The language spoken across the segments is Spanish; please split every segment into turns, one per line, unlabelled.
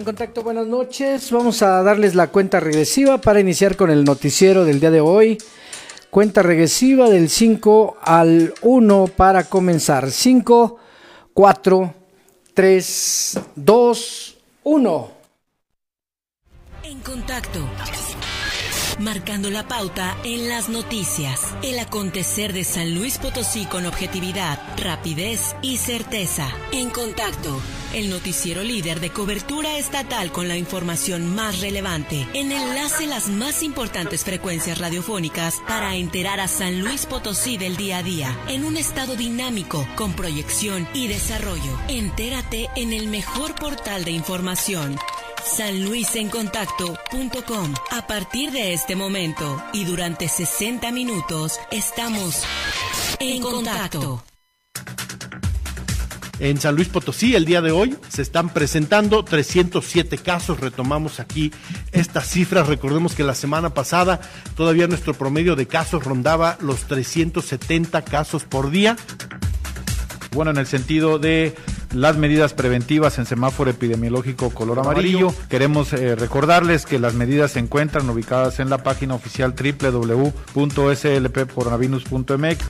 en contacto, buenas noches. Vamos a darles la cuenta regresiva para iniciar con el noticiero del día de hoy. Cuenta regresiva del 5 al 1 para comenzar. 5, 4, 3, 2, 1.
En contacto marcando la pauta en las noticias. El acontecer de San Luis Potosí con objetividad, rapidez y certeza. En contacto, el noticiero líder de cobertura estatal con la información más relevante. En enlace las más importantes frecuencias radiofónicas para enterar a San Luis Potosí del día a día. En un estado dinámico, con proyección y desarrollo. Entérate en el mejor portal de información sanluisencontacto.com. A partir de este momento y durante 60 minutos estamos en contacto.
En San Luis Potosí el día de hoy se están presentando 307 casos. Retomamos aquí estas cifras. Recordemos que la semana pasada todavía nuestro promedio de casos rondaba los 370 casos por día.
Bueno, en el sentido de las medidas preventivas en semáforo epidemiológico color amarillo. Queremos eh, recordarles que las medidas se encuentran ubicadas en la página oficial www.slppcoronavirus.mx.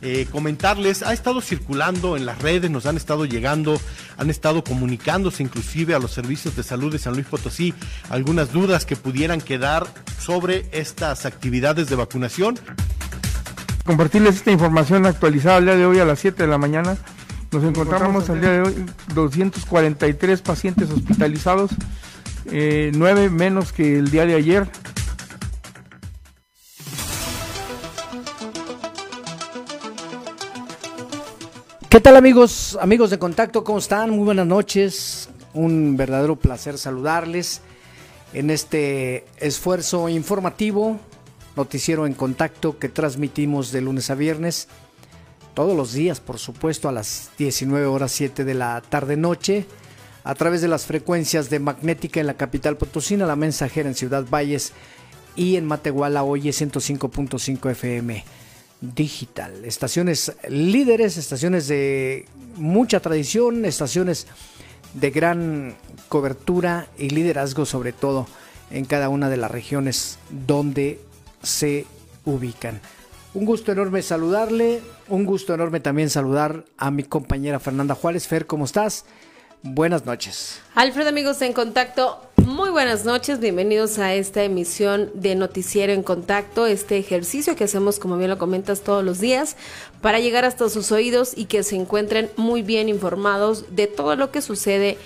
Eh, comentarles, ha estado circulando en las redes, nos han estado llegando, han estado comunicándose inclusive a los servicios de salud de San Luis Potosí algunas dudas que pudieran quedar sobre estas actividades de vacunación.
Compartirles esta información actualizada el día de hoy a las 7 de la mañana nos encontramos al día de hoy 243 pacientes hospitalizados, eh, 9 menos que el día de ayer.
¿Qué tal amigos, amigos de contacto? ¿Cómo están? Muy buenas noches. Un verdadero placer saludarles en este esfuerzo informativo, noticiero en contacto que transmitimos de lunes a viernes todos los días, por supuesto, a las 19 horas 7 de la tarde-noche, a través de las frecuencias de Magnética en la capital Potosina, La Mensajera en Ciudad Valles y en Matehuala hoy 105.5 FM digital. Estaciones líderes, estaciones de mucha tradición, estaciones de gran cobertura y liderazgo sobre todo en cada una de las regiones donde se ubican. Un gusto enorme saludarle, un gusto enorme también saludar a mi compañera Fernanda Juárez. Fer, ¿cómo estás? Buenas noches.
Alfredo, amigos en contacto, muy buenas noches, bienvenidos a esta emisión de Noticiero en Contacto, este ejercicio que hacemos, como bien lo comentas, todos los días, para llegar hasta sus oídos y que se encuentren muy bien informados de todo lo que sucede en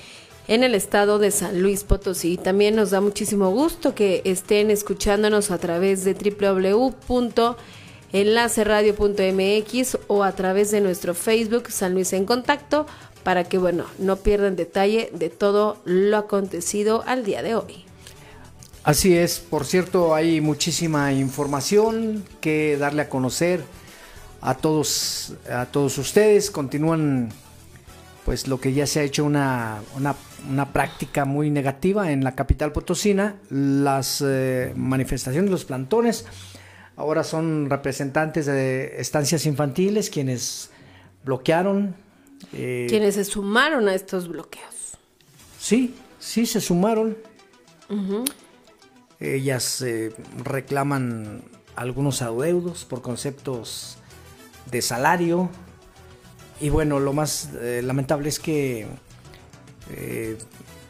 el estado de San Luis Potosí. También nos da muchísimo gusto que estén escuchándonos a través de www enlaceradio.mx o a través de nuestro Facebook San Luis en Contacto para que, bueno, no pierdan detalle de todo lo acontecido al día de hoy.
Así es, por cierto, hay muchísima información que darle a conocer a todos, a todos ustedes. Continúan, pues, lo que ya se ha hecho una, una, práctica muy negativa en la capital potosina, las eh, manifestaciones, los plantones ahora son representantes de estancias infantiles quienes bloquearon.
Eh, quienes se sumaron a estos bloqueos.
Sí, sí, se sumaron. Ellas eh, reclaman algunos adeudos por conceptos de salario. Y bueno, lo más eh, lamentable es que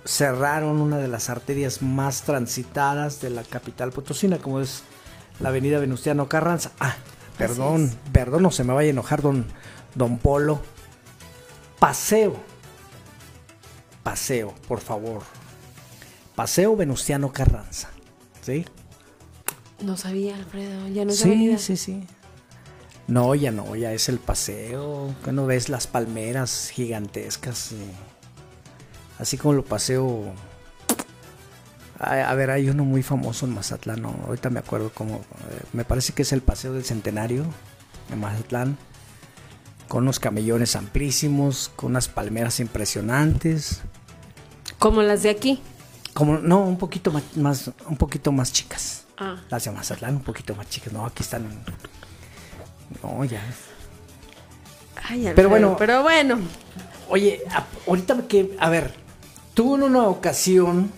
cerraron una de las arterias más transitadas de la capital potosina, como es la avenida Venustiano Carranza. Ah, perdón, perdón, no se me vaya a enojar don, don Polo. Paseo. Paseo, por favor. Paseo Venustiano Carranza. ¿Sí?
No sabía, Alfredo, ya no
Sí, sí, sí. No, ya no, ya es el paseo. Que no ves las palmeras gigantescas. Así como lo paseo a, ver, hay uno muy famoso en Mazatlán, ahorita me acuerdo cómo, eh, me parece que es el Paseo del Centenario en Mazatlán, con unos camellones amplísimos, con unas palmeras impresionantes.
Como las de aquí.
Como, no, un poquito más, un poquito más chicas. Ah. Las de Mazatlán, un poquito más chicas. No, aquí están. No, ya.
Ay, pero bueno. Pero bueno.
Oye, ahorita que, a ver, tú en una ocasión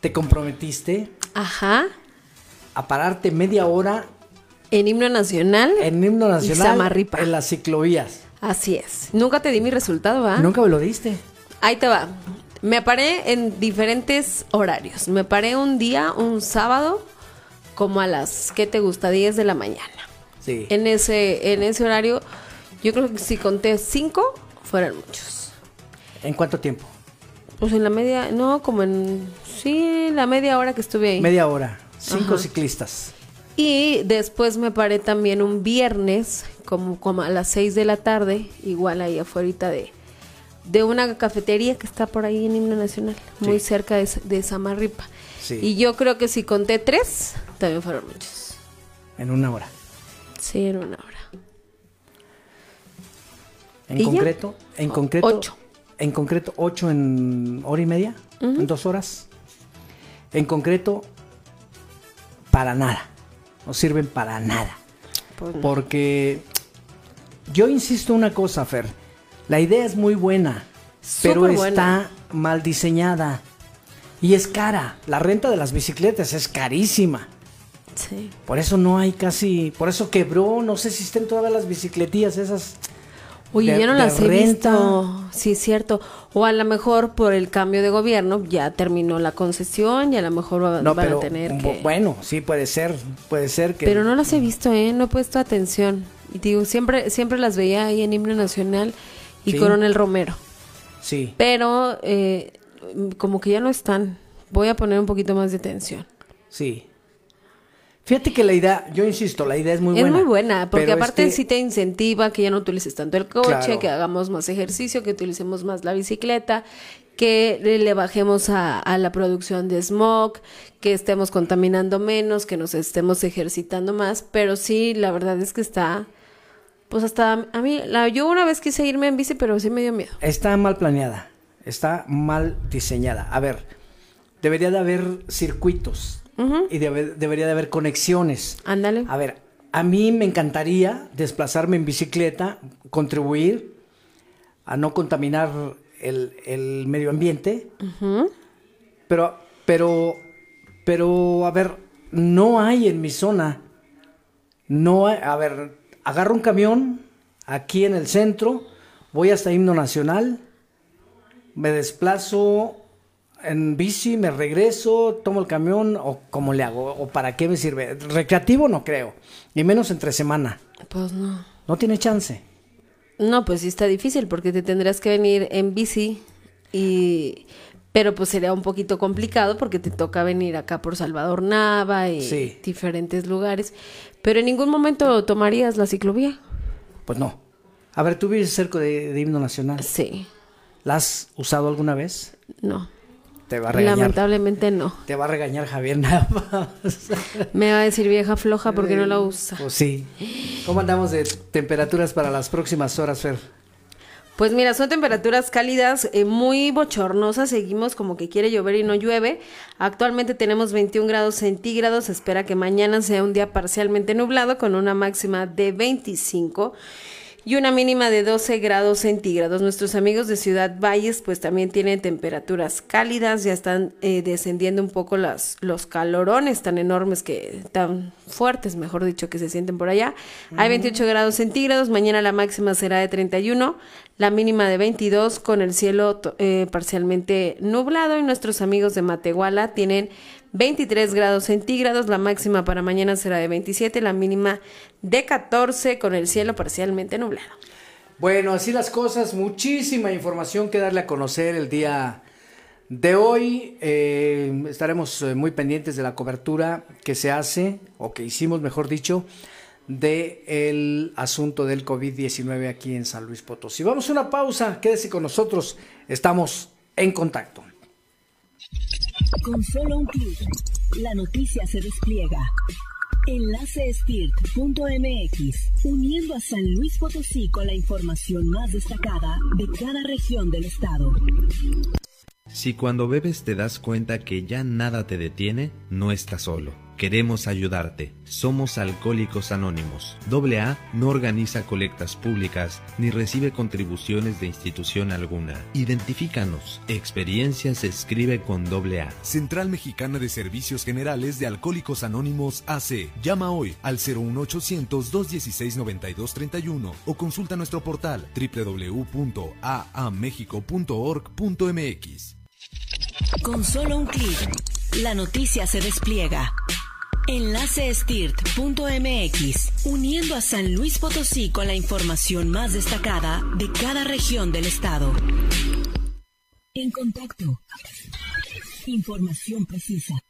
te comprometiste
Ajá.
a pararte media hora
En himno nacional.
en himno
y
nacional
Samarripa.
en las ciclovías.
Así es. Nunca te di mi resultado, ¿va?
Nunca me lo diste.
Ahí te va. Me paré en diferentes horarios. Me paré un día, un sábado, como a las, ¿qué te gusta? 10 de la mañana.
Sí.
En ese, en ese horario, yo creo que si conté cinco, fueran muchos.
¿En cuánto tiempo?
Pues en la media, no, como en, sí, la media hora que estuve ahí.
Media hora. Cinco
Ajá.
ciclistas.
Y después me paré también un viernes, como, como a las 6 de la tarde, igual ahí afuera de, de una cafetería que está por ahí en Himno Nacional, muy cerca de, de Samarripa.
Sí.
Y yo creo que si conté tres, también fueron muchos.
En una hora.
Sí, en una hora.
En concreto, en concreto.
ocho.
En concreto, ocho en hora y media, en dos horas. En concreto, para nada. No sirven para nada.
Pues no.
Porque yo insisto una cosa, Fer. La idea es muy buena, pero
buena.
está mal diseñada. Y es cara. La renta de las bicicletas es carísima.
Sí.
Por eso no hay casi. Por eso quebró. No sé si estén todavía las bicicletillas esas.
Oye,
de-
ya no las he
renta.
visto. Sí, cierto. O a lo mejor por el cambio de gobierno ya terminó la concesión y a lo mejor va-
No,
van
pero
a tener que...
bueno, sí puede ser, puede ser que
Pero no las he visto, ¿eh? No he puesto atención. Y digo, siempre, siempre las veía ahí en Himno Nacional y
Sí.
Coronel Romero.
sí,
Pero eh, como que ya no están. Voy a poner un poquito más de atención.
sí. Fíjate que la idea, yo insisto, la idea es muy
es
buena.
muy buena, porque aparte
es que-
sí te incentiva que ya no utilices tanto el coche,
Claro.
que hagamos más ejercicio, que utilicemos más la bicicleta, que le, le bajemos a, a la producción de smog, que estemos contaminando menos, que nos estemos ejercitando más, pero sí, la verdad es que está, pues hasta a mí, la, yo una vez quise irme en bici, pero sí me dio miedo.
Está mal planeada, está mal diseñada. A ver, debería de haber circuitos y debe- debería de haber conexiones.
Ándale.
A ver, a mí me encantaría desplazarme en bicicleta, contribuir a no contaminar el, el medio ambiente, pero, pero, pero, a ver, no hay en mi zona, no hay, a ver, agarro un camión aquí en el centro, voy hasta Himno Nacional, me desplazo en bici, me regreso, tomo el camión o cómo le hago o para qué me sirve. Recreativo no creo, y menos entre semana.
Pues no.
No tiene chance.
No, pues sí está difícil porque te tendrás que venir en bici y pero pues sería un poquito complicado porque te toca venir acá por Salvador Nava y
Sí.
diferentes lugares, pero en ningún momento tomarías la ciclovía.
Pues no. A ver, tú vives cerca de, de Himno Nacional.
Sí.
¿La has usado alguna vez?
No.
Te va a regañar.
Lamentablemente no.
Te va a regañar Javier nada más.
Me va a decir vieja floja porque no la usa.
Pues sí. ¿Cómo andamos de temperaturas para las próximas horas, Fer?
Pues mira, son temperaturas cálidas, eh, muy bochornosas, seguimos como que quiere llover y no llueve. Actualmente tenemos 21 grados centígrados, se espera que mañana sea un día parcialmente nublado con una máxima de 25 y una mínima de 12 grados centígrados. Nuestros amigos de Ciudad Valles pues también tienen temperaturas cálidas, ya están eh, descendiendo un poco las, los calorones tan enormes que, tan fuertes, mejor dicho, que se sienten por allá. Hay 28 grados centígrados, mañana la máxima será de 31, la mínima de 22 con el cielo eh, parcialmente nublado y nuestros amigos de Matehuala tienen 23 grados centígrados, la máxima para mañana será de 27, la mínima de 14 con el cielo parcialmente nublado.
Bueno, así las cosas, muchísima información que darle a conocer el día de hoy. Eh, estaremos eh, muy pendientes de la cobertura que se hace, o que hicimos, mejor dicho, de el asunto del COVID-19 aquí en San Luis Potosí. Vamos a una pausa, quédese con nosotros, estamos en contacto.
Con solo un clic, la noticia se despliega. Enlacestirt.mx, uniendo a San Luis Potosí con la información más destacada de cada región del estado.
Si cuando bebes te das cuenta que ya nada te detiene, no estás solo. Queremos ayudarte. Somos Alcohólicos Anónimos. AA no organiza colectas públicas ni recibe contribuciones de institución alguna. Identifícanos. Experiencia se escribe con AA.
Central Mexicana de Servicios Generales de Alcohólicos Anónimos AC. Llama hoy al 01800-216-9231 o consulta nuestro portal www.aamexico.org.mx.
Con solo un clic, la noticia se despliega. Enlacestirt.mx, uniendo a San Luis Potosí con la información más destacada de cada región del estado. En contacto. Información precisa.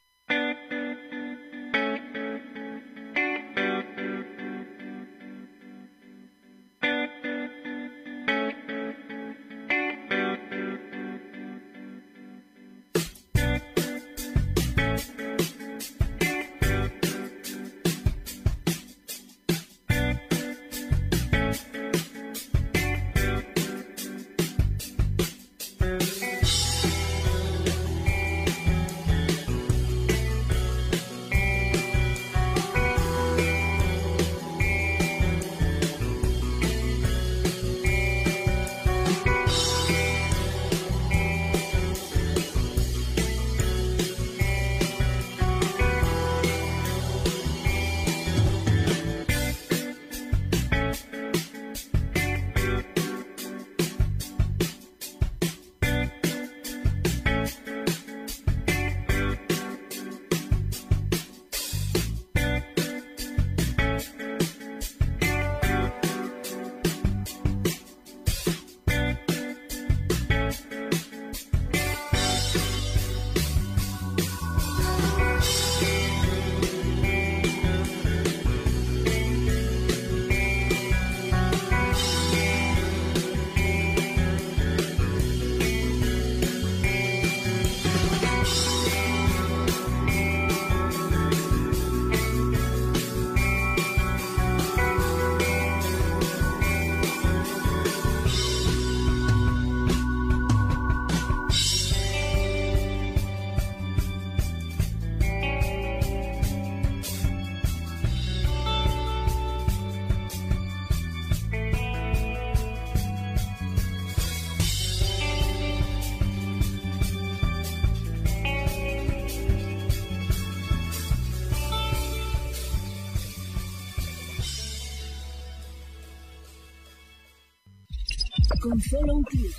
Solo un clic,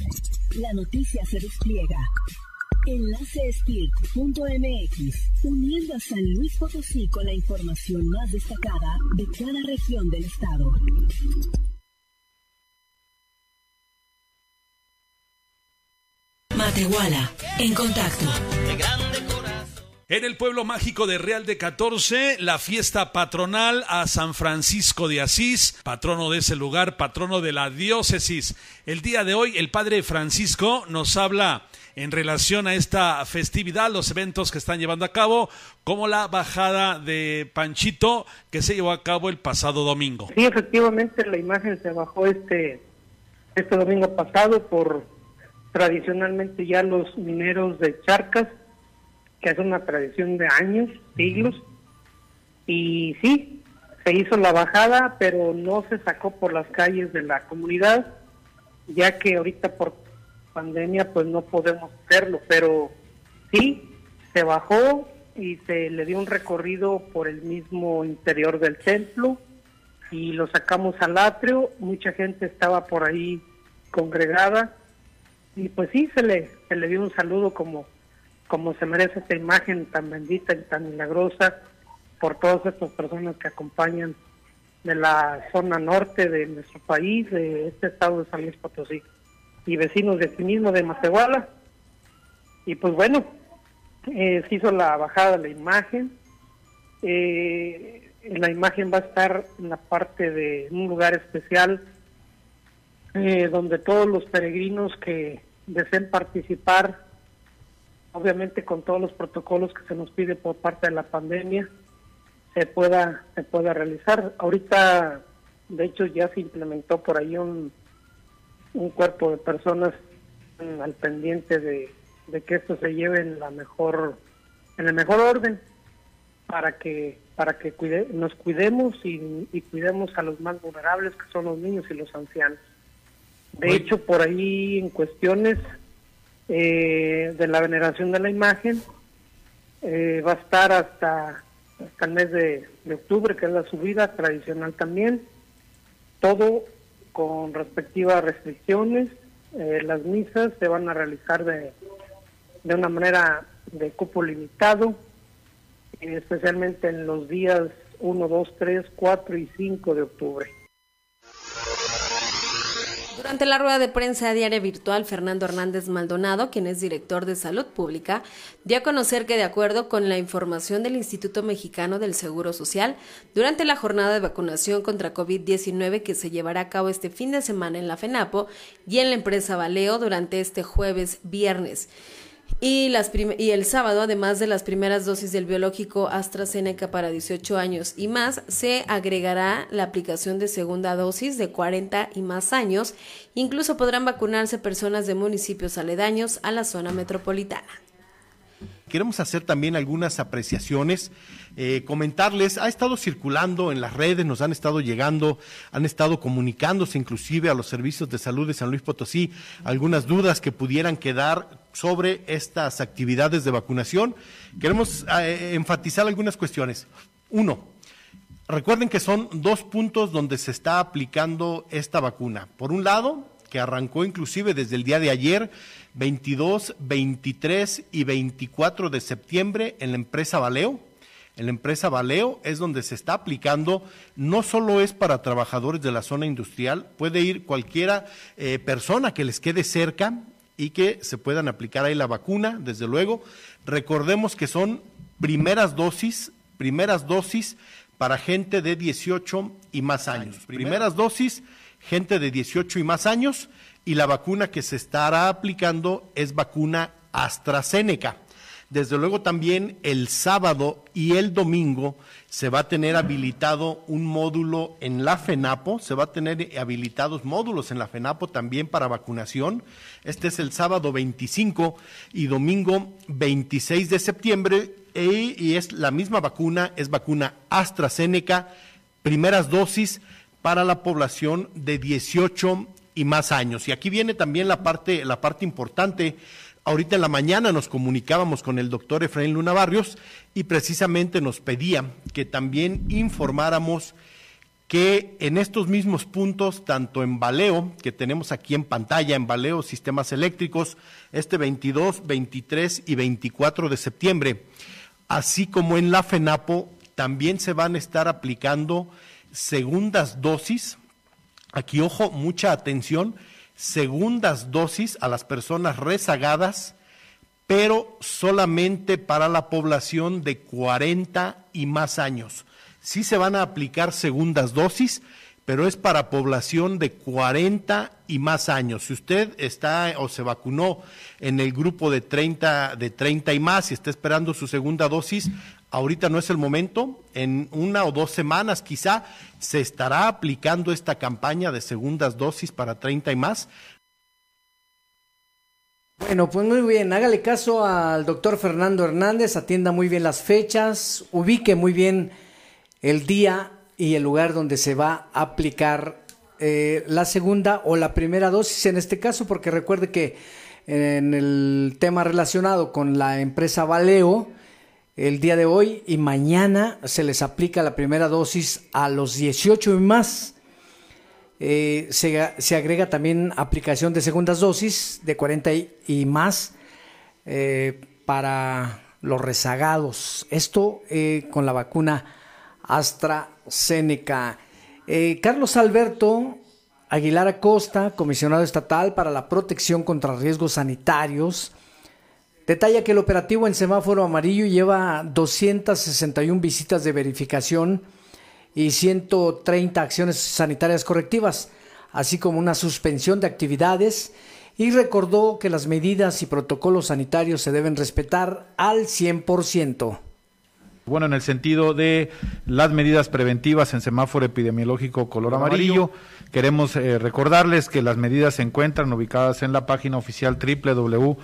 la noticia se despliega. Enlacestirt.mx, uniendo a San Luis Potosí con la información más destacada de cada región del estado. Matehuala, en contacto.
En el pueblo mágico de Real de 14, la fiesta patronal a San Francisco de Asís, patrono de ese lugar, patrono de la diócesis. El día de hoy, el padre Francisco nos habla en relación a esta festividad, los eventos que están llevando a cabo, como la bajada de Panchito que se llevó a cabo el pasado domingo.
Sí, efectivamente, la imagen se bajó este, este domingo pasado por tradicionalmente ya los mineros de Charcas que es una tradición de años, siglos, y sí, se hizo la bajada, pero no se sacó por las calles de la comunidad, ya que ahorita por pandemia pues no podemos hacerlo, pero sí, se bajó y se le dio un recorrido por el mismo interior del templo y lo sacamos al atrio, mucha gente estaba por ahí congregada y pues sí, se le, se le dio un saludo como como se merece esta imagen tan bendita y tan milagrosa por todas estas personas que acompañan de la zona norte de nuestro país, de este estado de San Luis Potosí, y vecinos de aquí mismo, de Matehuala. Y pues bueno, eh, se hizo la bajada de la imagen. Eh, la imagen va a estar en la parte de un lugar especial eh, donde todos los peregrinos que deseen participar obviamente con todos los protocolos que se nos pide por parte de la pandemia, se pueda, se pueda realizar. Ahorita, de hecho, ya se implementó por ahí un, un cuerpo de personas mm, al pendiente de, que esto se lleve en la mejor, en el mejor orden. para que para que cuide, nos cuidemos y, y, cuidemos a los más vulnerables que son los niños y los ancianos. De hecho, por ahí en cuestiones eh, de la veneración de la imagen eh, va a estar hasta, hasta el mes de, octubre, que es la subida tradicional también. Todo con respectivas restricciones. Eh, las misas se van a realizar de, de una manera de cupo limitado, especialmente en los días 1, 2, 3, 4 y 5 de octubre.
Durante la rueda de prensa diaria virtual, Fernando Hernández Maldonado, quien es director de Salud Pública, dio a conocer que de acuerdo con la información del Instituto Mexicano del Seguro Social, durante la jornada de vacunación contra COVID-19 que se llevará a cabo este fin de semana en la FENAPO y en la empresa Valeo durante este jueves viernes, y, las y el sábado, además de las primeras dosis del biológico AstraZeneca para 18 años y más, se agregará la aplicación de segunda dosis de 40 y más años. Incluso podrán vacunarse personas de municipios aledaños a la zona metropolitana.
Queremos hacer también algunas apreciaciones, eh, comentarles, ha estado circulando en las redes, nos han estado llegando, han estado comunicándose inclusive a los servicios de salud de San Luis Potosí algunas dudas que pudieran quedar sobre estas actividades de vacunación. Queremos eh, enfatizar algunas cuestiones. Uno, recuerden que son dos puntos donde se está aplicando esta vacuna. Por un lado, que arrancó inclusive desde el día de ayer, 22, 23 y 24 de septiembre en la empresa Valeo. En la empresa Valeo es donde se está aplicando, no solo es para trabajadores de la zona industrial, puede ir cualquiera eh, persona que les quede cerca y que se puedan aplicar ahí la vacuna, desde luego. Recordemos que son primeras dosis, primeras dosis para gente de 18 y más años. Primeras dosis, gente de 18 y más años y la vacuna que se estará aplicando es vacuna AstraZeneca. Desde luego también el sábado y el domingo se va a tener habilitado un módulo en la FENAPO, se va a tener habilitados módulos en la FENAPO también para vacunación. Este es el sábado 25 y domingo 26 de septiembre y, es la misma vacuna, es vacuna AstraZeneca, primeras dosis para la población de 18 y más años. Y aquí viene también la parte, la parte importante. Ahorita en la mañana nos comunicábamos con el doctor Efraín Luna Barrios y precisamente nos pedía que también informáramos que en estos mismos puntos, tanto en Baleo, que tenemos aquí en pantalla, en Baleo Sistemas Eléctricos, este 22, 23 y 24 de septiembre, así como en la FENAPO, también se van a estar aplicando segundas dosis aquí ojo, mucha atención, segundas dosis a las personas rezagadas, pero solamente para la población de 40 y más años. Sí se van a aplicar segundas dosis, pero es para población de 40 y más años. Si usted está o se vacunó en el grupo de 30, de 30 y más y está esperando su segunda dosis, ahorita no es el momento, en una o dos semanas quizá se estará aplicando esta campaña de segundas dosis para 30 y más.
Bueno, pues muy bien, hágale caso al doctor Fernando Hernández, atienda muy bien las fechas, ubique muy bien el día y el lugar donde se va a aplicar eh, la segunda o la primera dosis en este caso, porque recuerde que en el tema relacionado con la empresa Valeo, el día de hoy y mañana se les aplica la primera dosis a los 18 y más. Eh, se, agrega también aplicación de segundas dosis de 40 y, más eh, para los rezagados. Esto eh, con la vacuna AstraZeneca. Carlos Alberto Aguilar Acosta, comisionado estatal para la protección contra riesgos sanitarios, Detalla que el operativo en semáforo amarillo lleva 261 visitas de verificación y 130 acciones sanitarias correctivas, así como una suspensión de actividades y recordó que las medidas y protocolos sanitarios se deben respetar al 100%.
Bueno, en el sentido de las medidas preventivas en semáforo epidemiológico color amarillo, queremos eh, recordarles que las medidas se encuentran ubicadas en la página oficial www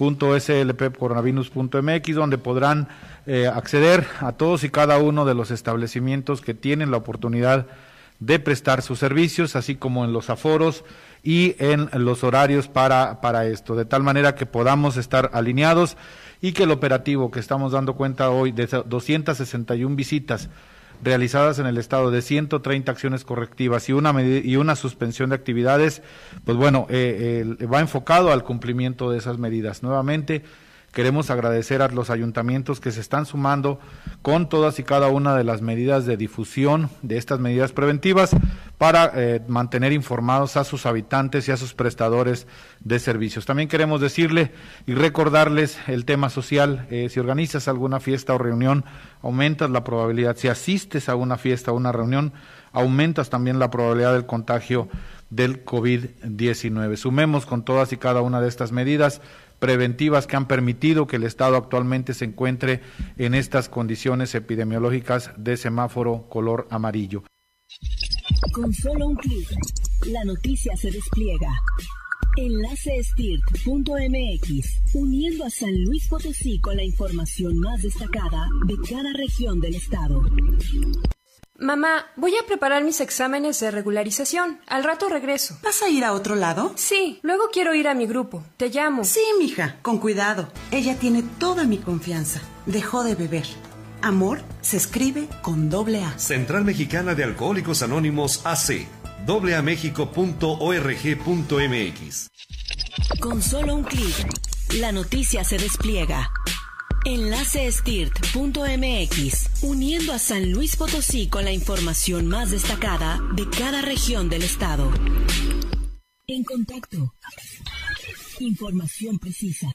www.slpcoronavirus.mx donde podrán eh, acceder a todos y cada uno de los establecimientos que tienen la oportunidad de prestar sus servicios, así como en los aforos y en los horarios para, para esto, de tal manera que podamos estar alineados y que el operativo que estamos dando cuenta hoy de 261 visitas realizadas en el estado de 130 acciones correctivas y una y una suspensión de actividades, pues bueno, eh, eh, va enfocado al cumplimiento de esas medidas. Nuevamente, Queremos agradecer a los ayuntamientos que se están sumando con todas y cada una de las medidas de difusión de estas medidas preventivas para eh, mantener informados a sus habitantes y a sus prestadores de servicios. También queremos decirle y recordarles el tema social. Eh, si organizas alguna fiesta o reunión, aumentas la probabilidad. Si asistes a una fiesta o una reunión, aumentas también la probabilidad del contagio del COVID-19. Sumemos con todas y cada una de estas medidas preventivas que han permitido que el Estado actualmente se encuentre en estas condiciones epidemiológicas de semáforo color amarillo.
Con solo un clic, la noticia se despliega. Enlace uniendo a San Luis Potosí con la información más destacada de cada región del estado.
Mamá, voy a preparar mis exámenes de regularización. Al rato regreso.
¿Vas a ir a otro lado?
Sí, luego quiero ir a mi grupo. Te llamo.
Sí, mija, con cuidado. Ella tiene toda mi confianza. Dejó de beber. Amor se escribe con doble A.
Central Mexicana de Alcohólicos Anónimos AC. www.amexico.org.mx.
Con solo un clic, la noticia se despliega. Enlace uniendo a San Luis Potosí con la información más destacada de cada región del estado. En contacto. Información precisa.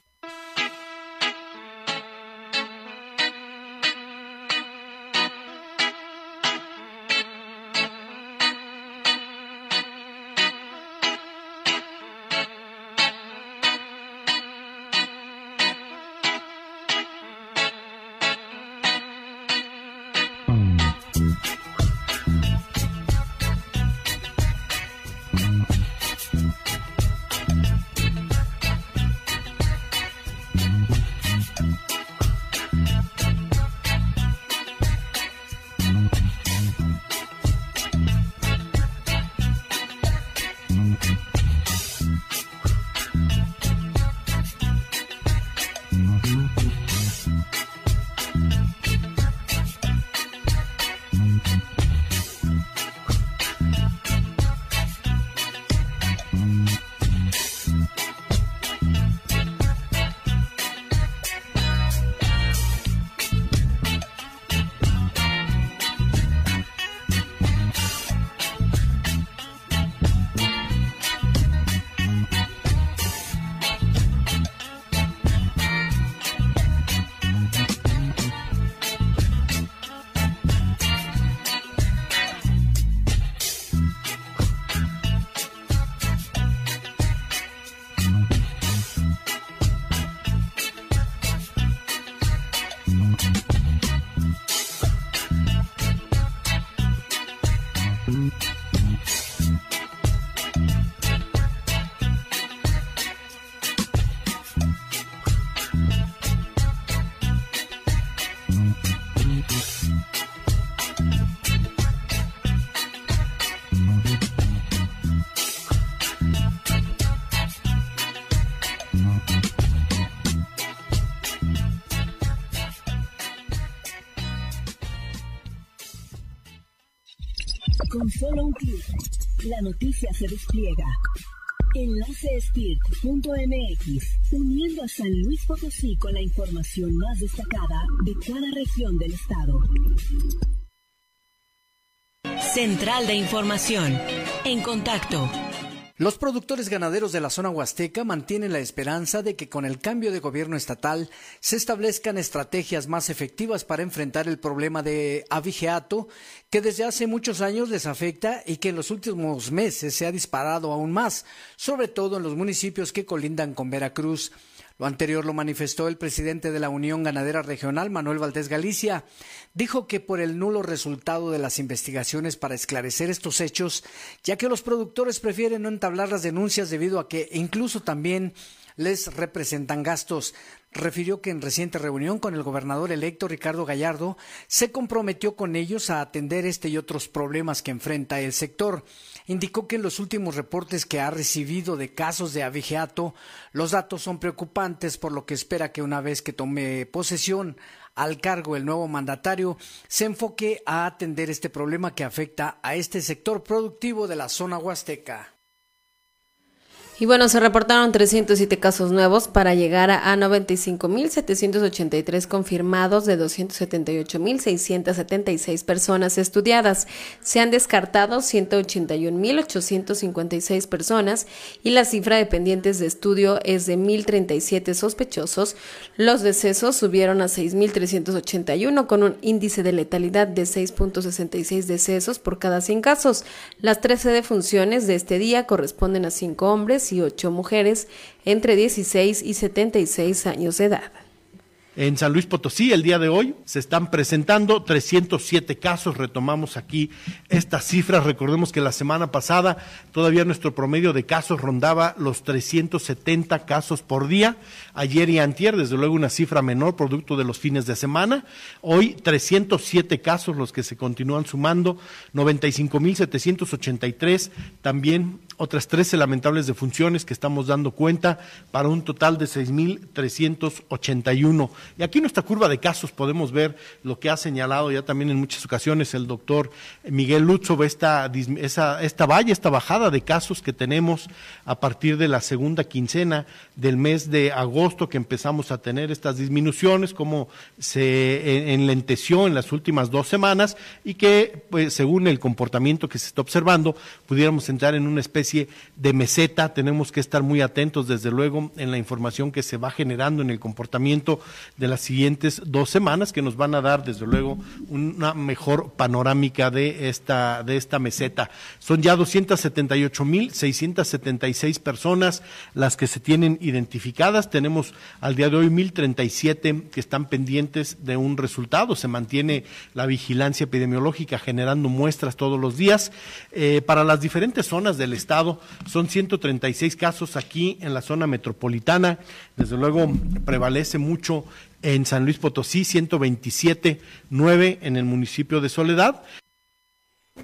Solo un clic, la noticia se despliega. Enlace uniendo a San Luis Potosí con la información más destacada de cada región del estado. Central de Información. En contacto
los productores ganaderos de la zona huasteca mantienen la esperanza de que con el cambio de gobierno estatal se establezcan estrategias más efectivas para enfrentar el problema de avigeato que desde hace muchos años les afecta y que en los últimos meses se ha disparado aún más, sobre todo en los municipios que colindan con Veracruz. Lo anterior lo manifestó el presidente de la Unión Ganadera Regional, Manuel Valdés Galicia. Dijo que por el nulo resultado de las investigaciones para esclarecer estos hechos, ya que los productores prefieren no entablar las denuncias debido a que incluso también les representan gastos. Refirió que en reciente reunión con el gobernador electo Ricardo Gallardo se comprometió con ellos a atender este y otros problemas que enfrenta el sector. Indicó que en los últimos reportes que ha recibido de casos de abigeato, los datos son preocupantes, por lo que espera que una vez que tome posesión al cargo el nuevo mandatario se enfoque a atender este problema que afecta a este sector productivo de la zona huasteca.
Y bueno, se reportaron 307 casos nuevos para llegar a 95.783 confirmados de 278.676 personas estudiadas. Se han descartado 181.856 personas y la cifra de pendientes de estudio es de 1.037 sospechosos. Los decesos subieron a 6.381 con un índice de letalidad de 6.66 decesos por cada 100 casos. Las 13 defunciones de este día corresponden a 5 hombres y ocho mujeres entre 16 y 76 años de edad.
En San Luis Potosí, el día de hoy, se están presentando 307 casos. Retomamos aquí estas cifras. Recordemos que la semana pasada todavía nuestro promedio de casos rondaba los 370 casos por día. Ayer y antier, desde luego, una cifra menor, producto de los fines de semana. Hoy, 307 casos los que se continúan sumando. 95.783 también otras 13 lamentables defunciones que estamos dando cuenta para un total de 6.381. Y aquí en nuestra curva de casos podemos ver lo que ha señalado ya también en muchas ocasiones el doctor Miguel Lutzo, esta, esa, esta valla, esta bajada de casos que tenemos a partir de la segunda quincena del mes de agosto que empezamos a tener estas disminuciones, como se enlenteció en las últimas dos semanas y que, pues, según el comportamiento que se está observando, pudiéramos entrar en una especie de meseta. Tenemos que estar muy atentos, desde luego, en la información que se va generando en el comportamiento de las siguientes dos semanas, que nos van a dar, desde luego, una mejor panorámica de esta, de esta meseta. Son ya 278.676 personas las que se tienen identificadas. Tenemos al día de hoy 1.037 que están pendientes de un resultado. Se mantiene la vigilancia epidemiológica generando muestras todos los días. Eh, para las diferentes zonas del Estado, son 136 casos aquí en la zona metropolitana. Desde luego prevalece mucho en San Luis Potosí, 127, 9 en el municipio de Soledad.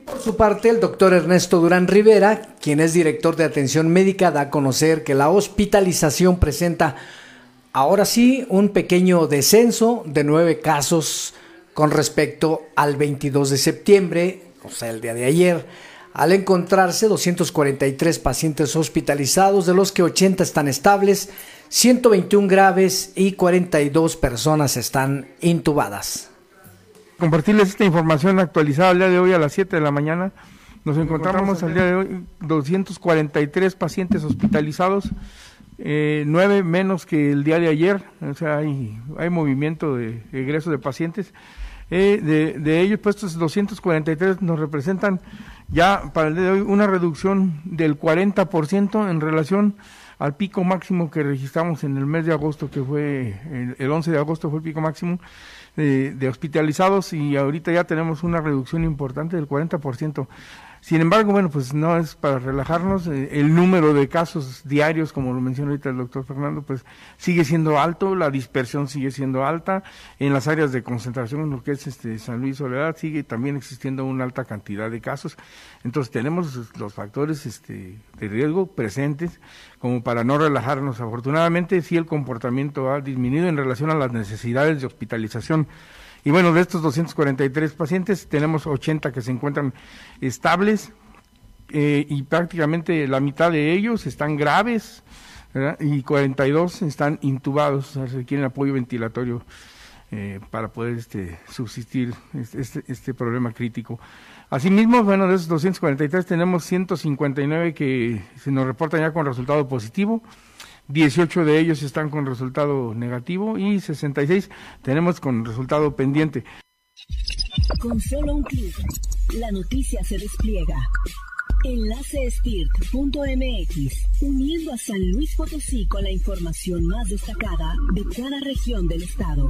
Por su parte, el doctor Ernesto Durán Rivera, quien es director de atención médica, da a conocer que la hospitalización presenta ahora sí un pequeño descenso de nueve casos con respecto al 22 de septiembre, o sea, el día de ayer al encontrarse 243 pacientes hospitalizados, de los que 80 están estables, 121 graves y 42 personas están intubadas.
Compartirles esta información actualizada al día de hoy a las 7 de la mañana. Nos encontramos al día de hoy 243 pacientes hospitalizados, eh, 9 menos que el día de ayer, o sea, hay, hay movimiento de egreso de pacientes. Eh, de, de ellos, pues estos 243 nos representan ya para el día de hoy una reducción del 40% en relación al pico máximo que registramos en el mes de agosto, que fue el, 11 de agosto fue el pico máximo de, de hospitalizados y ahorita ya tenemos una reducción importante del 40%. Sin embargo, bueno, pues no es para relajarnos. Eh, el número de casos diarios, como lo menciona ahorita el doctor Fernando, pues sigue siendo alto, la dispersión sigue siendo alta. En las áreas de concentración, en lo que es este San Luis Soledad, sigue también existiendo una alta cantidad de casos. Entonces tenemos los factores este, de riesgo presentes como para no relajarnos. Afortunadamente, sí el comportamiento ha disminuido en relación a las necesidades de hospitalización. Y bueno, de estos 243 pacientes, tenemos 80 que se encuentran estables eh, y prácticamente la mitad de ellos están graves y 42 están intubados, o sea, requieren apoyo ventilatorio eh, para poder este, subsistir este, este, este, problema crítico. Asimismo, bueno, de esos 243 tenemos 159 que se nos reportan ya con resultado positivo. 18 de ellos están con resultado negativo y 66 tenemos con resultado pendiente.
Con solo un clic, la noticia se despliega. Enlacespirt.mx, uniendo a San Luis Potosí con la información más destacada de cada región del estado.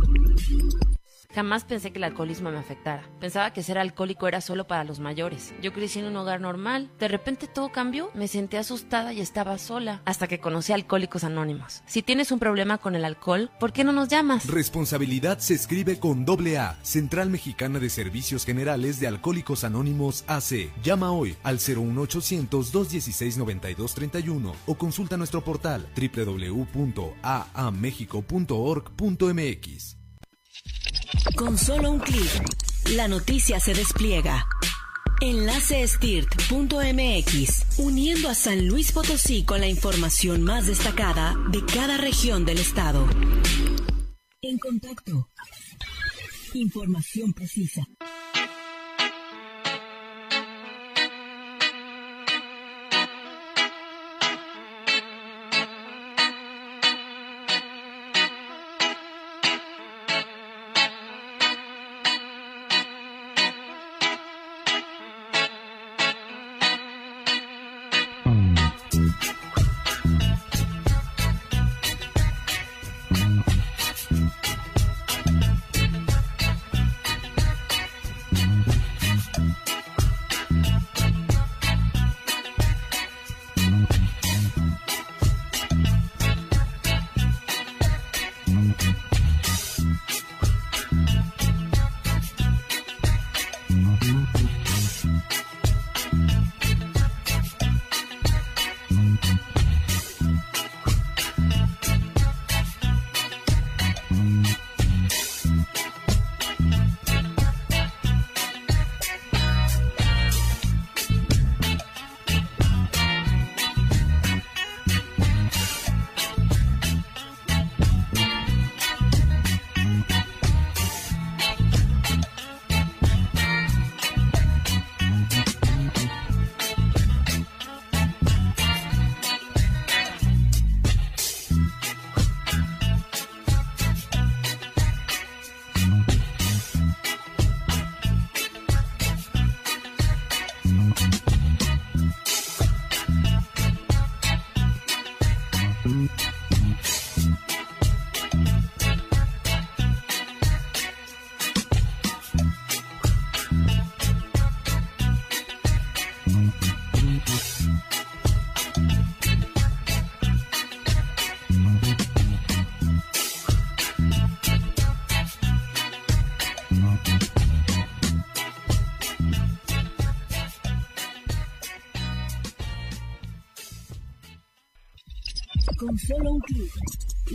Jamás pensé que el alcoholismo me afectara. Pensaba que ser alcohólico era solo para los mayores. Yo crecí en un hogar normal. De repente todo cambió. Me sentí asustada y estaba sola. Hasta que conocí a Alcohólicos Anónimos. Si tienes un problema con el alcohol, ¿por qué no nos llamas?
Responsabilidad se escribe con doble A. Central Mexicana de Servicios Generales de Alcohólicos Anónimos AC. Llama hoy al 01800 216 9231 o consulta nuestro portal www.aamexico.org.mx.
Con solo un clic, la noticia se despliega. Enlace estirt.mx, uniendo a San Luis Potosí con la información más destacada de cada región del estado. En contacto. Información precisa.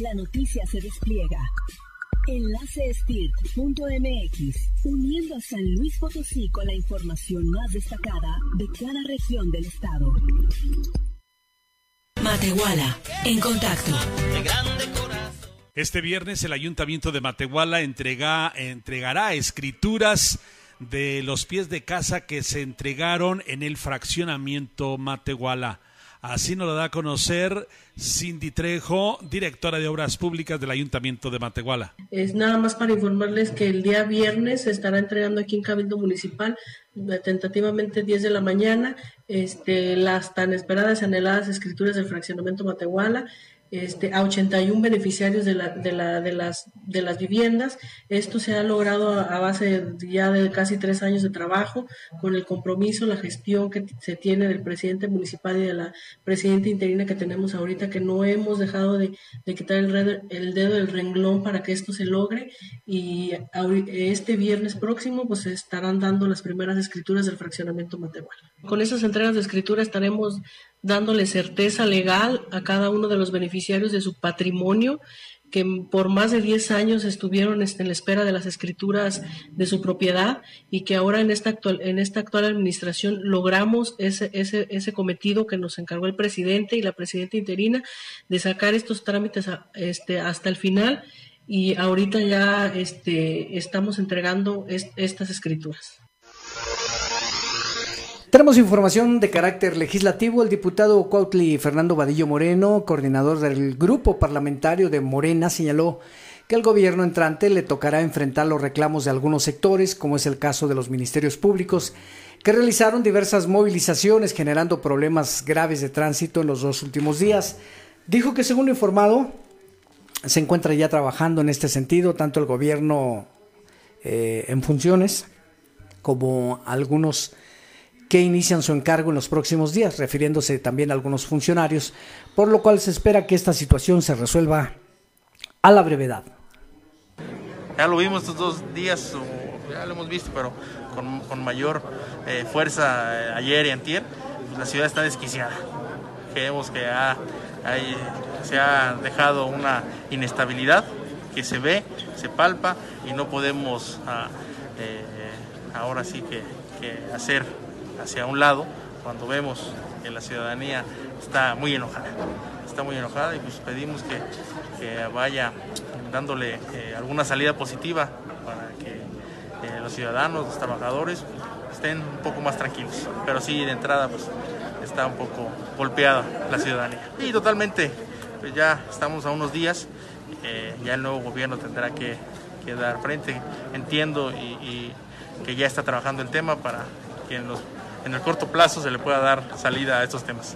La noticia se despliega. Enlace uniendo a San Luis Potosí con la información más destacada de cada región del estado. Matehuala, en contacto.
Este viernes el Ayuntamiento de Matehuala entrega, entregará escrituras de los pies de casa que se entregaron en el fraccionamiento Matehuala. Así nos lo da a conocer Cindy Trejo, directora de Obras Públicas del Ayuntamiento de Matehuala.
Es nada más para informarles que el día viernes se estará entregando aquí en Cabildo Municipal, tentativamente 10 de la mañana, este, las tan esperadas y anheladas escrituras del fraccionamiento Matehuala este, a 81 beneficiarios de, la, de, la, de, las, de las viviendas. Esto se ha logrado a base ya de casi tres años de trabajo, con el compromiso, la gestión que se tiene del presidente municipal y de la presidenta interina que tenemos ahorita, que no hemos dejado de, quitar el, el, dedo del renglón para que esto se logre. Y este viernes próximo, pues estarán dando las primeras escrituras del fraccionamiento Matehuala. Con esas entregas de escritura estaremos dándole certeza legal a cada uno de los beneficiarios de su patrimonio que por más de 10 años estuvieron este, en la espera de las escrituras de su propiedad y que ahora en esta actual, en esta actual administración logramos ese, ese, ese cometido que nos encargó el presidente y la presidenta interina de sacar estos trámites este, hasta el final y ahorita ya este, estamos entregando estas escrituras.
Tenemos información de carácter legislativo. El diputado Cuautli Fernando Vadillo Moreno, coordinador del grupo parlamentario de Morena, señaló que al gobierno entrante le tocará enfrentar los reclamos de algunos sectores, como es el caso de los ministerios públicos, que realizaron diversas movilizaciones generando problemas graves de tránsito en los dos últimos días. Dijo que según lo informado, se encuentra ya trabajando en este sentido tanto el gobierno eh, en funciones, como algunos que inician su encargo en los próximos días, refiriéndose también a algunos funcionarios, por lo cual se espera que esta situación se resuelva a la brevedad.
Ya lo vimos estos dos días, ya lo hemos visto, pero con, mayor eh, fuerza eh, ayer y antier, la ciudad está desquiciada. Creemos que se ha dejado una inestabilidad que se ve, se palpa y no podemos ah, eh, ahora sí que, hacer hacia un lado cuando vemos que la ciudadanía está muy enojada. Está muy enojada y pues pedimos que, vaya dándole alguna salida positiva para que eh, los ciudadanos, los trabajadores estén un poco más tranquilos. Pero sí, de entrada, pues está un poco golpeada la ciudadanía. Y totalmente, pues ya estamos a unos días, eh, ya el nuevo gobierno tendrá que, dar frente. Entiendo y, que ya está trabajando el tema para que en, los, en el corto plazo se le pueda dar salida a estos temas.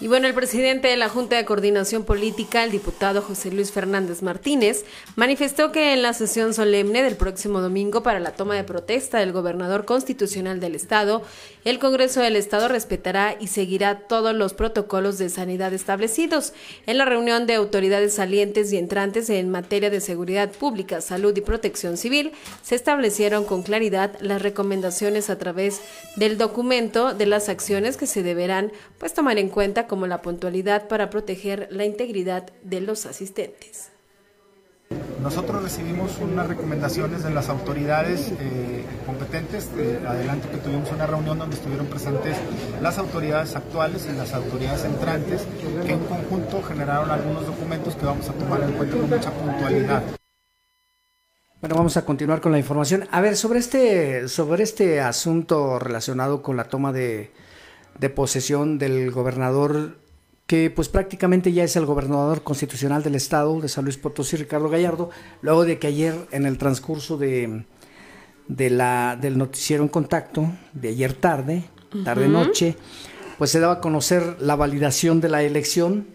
Y bueno, el presidente de la Junta de Coordinación Política, el diputado José Luis Fernández Martínez, manifestó que en la sesión solemne del próximo domingo para la toma de protesta del gobernador constitucional del Estado, el Congreso del Estado respetará y seguirá todos los protocolos de sanidad establecidos. En la reunión de autoridades salientes y entrantes en materia de seguridad pública, salud y protección civil, se establecieron con claridad las recomendaciones a través del documento de las acciones que se deberán pues tomar en cuenta como la puntualidad para proteger la integridad de los asistentes.
Nosotros recibimos unas recomendaciones de las autoridades eh, competentes. Eh, adelante que tuvimos una reunión donde estuvieron presentes las autoridades actuales y las autoridades entrantes, que en conjunto generaron algunos documentos que vamos a tomar en cuenta con mucha puntualidad.
Bueno, vamos a continuar con la información. A ver, sobre este, sobre este asunto relacionado con la toma de, de posesión del gobernador que pues prácticamente ya es el gobernador constitucional del estado de San Luis Potosí, Ricardo Gallardo, luego de que ayer en el transcurso de, de la, del noticiero en contacto, de ayer tarde, tarde-noche, pues se daba a conocer la validación de la elección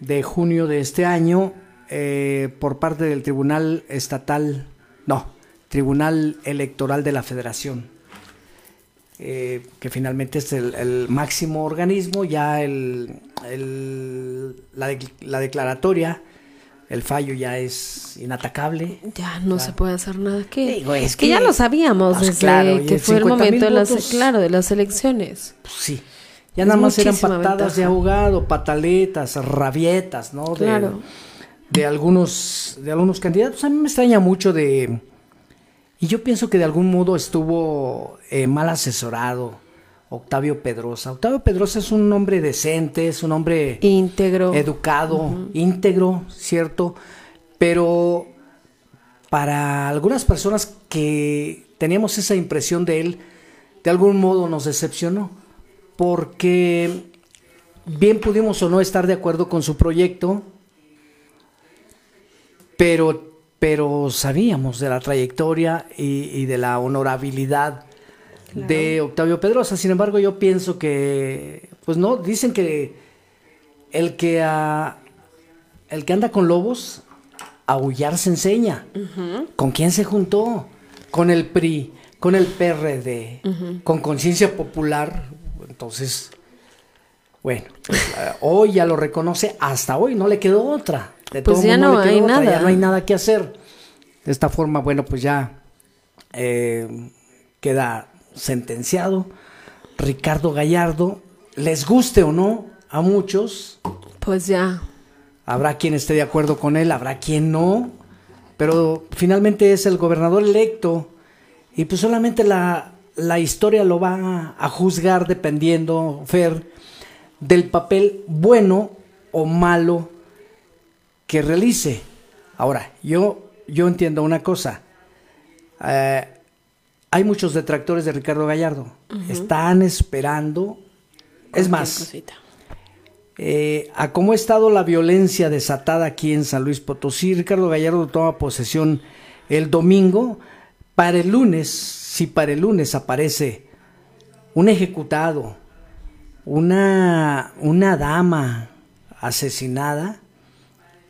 de junio de este año eh, por parte del Tribunal Estatal, no, Tribunal Electoral de la Federación. Eh, que finalmente es el, máximo organismo, ya el, la, declaratoria, el fallo ya es inatacable.
Ya no se puede hacer nada. que es que, ya lo sabíamos pues desde que fue el momento de las, claro, de las elecciones.
Pues sí, ya nada más eran patadas de ahogado, pataletas, rabietas, ¿no? De, de algunos, de algunos candidatos. A mí me extraña mucho de y yo pienso que de algún modo estuvo eh, mal asesorado Octavio Pedrosa. Octavio Pedrosa es un hombre decente, es un hombre
íntegro,
educado, íntegro, ¿cierto? Pero para algunas personas que teníamos esa impresión de él, de algún modo nos decepcionó, porque bien pudimos o no estar de acuerdo con su proyecto, pero pero sabíamos de la trayectoria y, de la honorabilidad de Octavio Pedrosa. Sin embargo, yo pienso que, pues no, dicen que el que, el que anda con lobos, aullar se enseña. ¿Con quién se juntó? Con el PRI, con el PRD, con Conciencia Popular. Entonces, bueno, pues, eh, hoy ya lo reconoce, hasta hoy no le quedó otra
pues ya no hay nada.
Ya no hay nada que hacer. De esta forma, bueno, pues ya eh, queda sentenciado. Ricardo Gallardo, les guste o no a muchos.
Pues ya.
Habrá quien esté de acuerdo con él, habrá quien no. Pero finalmente es el gobernador electo. Y pues solamente la, la historia lo va a juzgar dependiendo, Fer, del papel bueno o malo que realice. Ahora, yo, yo entiendo una cosa. Eh, hay muchos detractores de Ricardo Gallardo. Están esperando. Es más, eh, a cómo ha estado la violencia desatada aquí en San Luis Potosí, Ricardo Gallardo toma posesión el domingo. Para el lunes, si para el lunes aparece un ejecutado, una, una dama asesinada,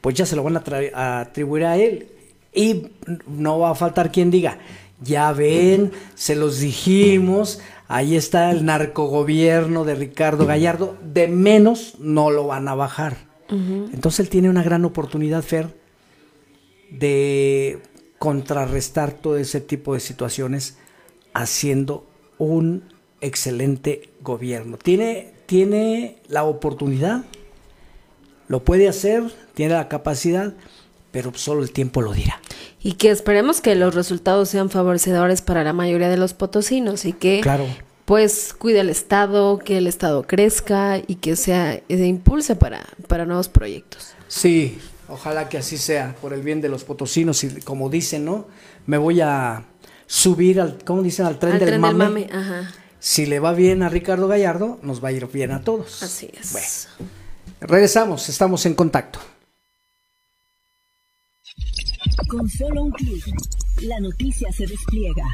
pues ya se lo van a, atribuir a él. Y no va a faltar quien diga, ya ven, se los dijimos, ahí está el narcogobierno de Ricardo Gallardo, de menos no lo van a bajar. Entonces él tiene una gran oportunidad, Fer, de contrarrestar todo ese tipo de situaciones haciendo un excelente gobierno. Tiene, tiene la oportunidad, lo puede hacer, tiene la capacidad, pero solo el tiempo lo dirá.
Y que esperemos que los resultados sean favorecedores para la mayoría de los potosinos y que
Claro.
pues cuide el Estado, que el Estado crezca y que sea de impulse para, para nuevos proyectos.
Sí, ojalá que así sea, por el bien de los potosinos y como dicen, ¿no? Me voy a subir al, ¿cómo dicen? Al tren,
Al
del,
tren del
mame.
mame, ajá.
Si le va bien a Ricardo Gallardo, nos va a ir bien a todos.
Así es.
Bueno, regresamos, estamos en contacto.
Con solo un clic, la noticia se despliega.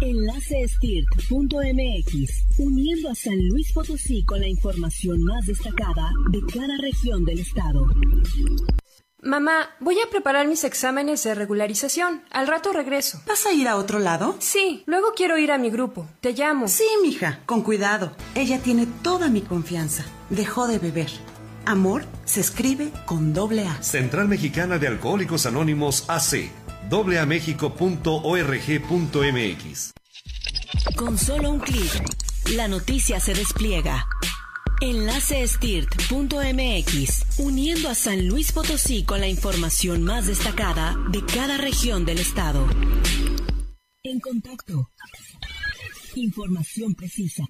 Enlace estirt.mx, uniendo a San Luis Potosí con la información más destacada de cada región del estado.
Mamá, voy a preparar mis exámenes de regularización. Al rato regreso.
¿Vas a ir a otro lado?
Sí, luego quiero ir a mi grupo. Te llamo.
Sí, mija, con cuidado. Ella tiene toda mi confianza. Dejó de beber. Amor se escribe con doble A.
Central Mexicana de Alcohólicos Anónimos AC. www.amexico.org.mx.
Con solo un clic, la noticia se despliega. Enlace estirt.mx, uniendo a San Luis Potosí con la información más destacada de cada región del estado. En contacto. Información precisa.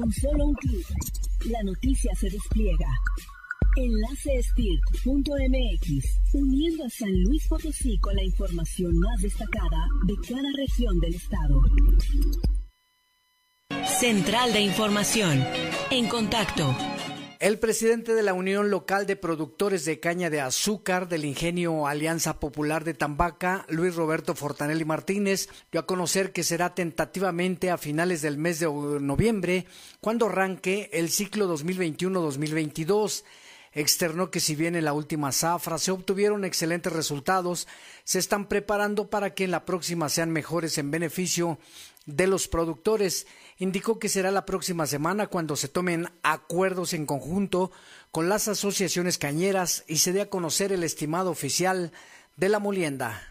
Con solo un clic, la noticia se despliega. Enlace estirt.mx, uniendo a San Luis Potosí con la información más destacada de cada región del estado. Central de Información. En contacto.
El presidente de la Unión Local de Productores de Caña de Azúcar del Ingenio Alianza Popular de Tambaca, Luis Roberto Fortanelli Martínez, dio a conocer que será tentativamente a finales del mes de noviembre cuando arranque el ciclo 2021-2022. Externó que si bien en la última zafra se obtuvieron excelentes resultados, se están preparando para que en la próxima sean mejores en beneficio de los productores. Indicó que será la próxima semana cuando se tomen acuerdos en conjunto con las asociaciones cañeras y se dé a conocer el estimado oficial de la molienda.